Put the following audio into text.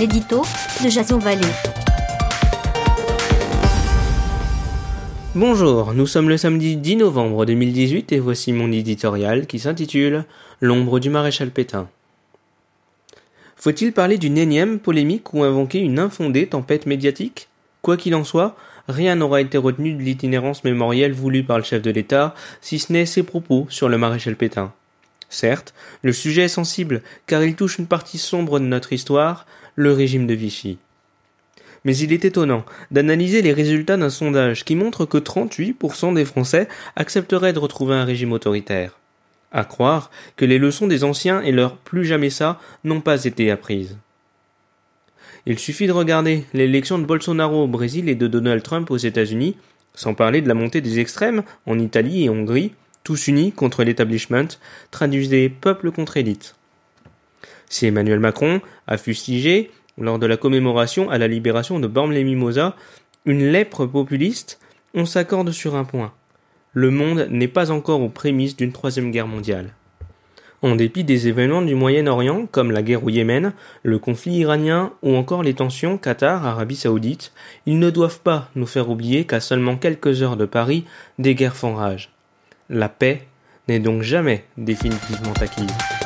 l'édito de Jason Vallée. Bonjour, nous sommes le samedi 10 novembre 2018 et voici mon éditorial qui s'intitule L'ombre du maréchal Pétain. Faut-il parler d'une énième polémique ou invoquer une infondée tempête médiatique? Quoi qu'il en soit, rien n'aura été retenu de l'itinérance mémorielle voulue par le chef de l'État, si ce n'est ses propos sur le maréchal Pétain. Certes, le sujet est sensible, car il touche une partie sombre de notre histoire, le régime de Vichy. Mais il est étonnant d'analyser les résultats d'un sondage qui montre que 38% des Français accepteraient de retrouver un régime autoritaire. À croire que les leçons des anciens et leur plus jamais ça n'ont pas été apprises. Il suffit de regarder l'élection de Bolsonaro au Brésil et de Donald Trump aux États-Unis, sans parler de la montée des extrêmes en Italie et Hongrie, tous unis contre l'établissement, traduisent peuple contre élite. Si Emmanuel Macron a fustigé, lors de la commémoration à la libération de Bormes-les-Mimosas, une lèpre populiste, on s'accorde sur un point. Le monde n'est pas encore aux prémices d'une troisième guerre mondiale. En dépit des événements du Moyen-Orient, comme la guerre au Yémen, le conflit iranien ou encore les tensions Qatar-Arabie Saoudite, ils ne doivent pas nous faire oublier qu'à seulement quelques heures de Paris, des guerres font rage. La paix n'est donc jamais définitivement acquise.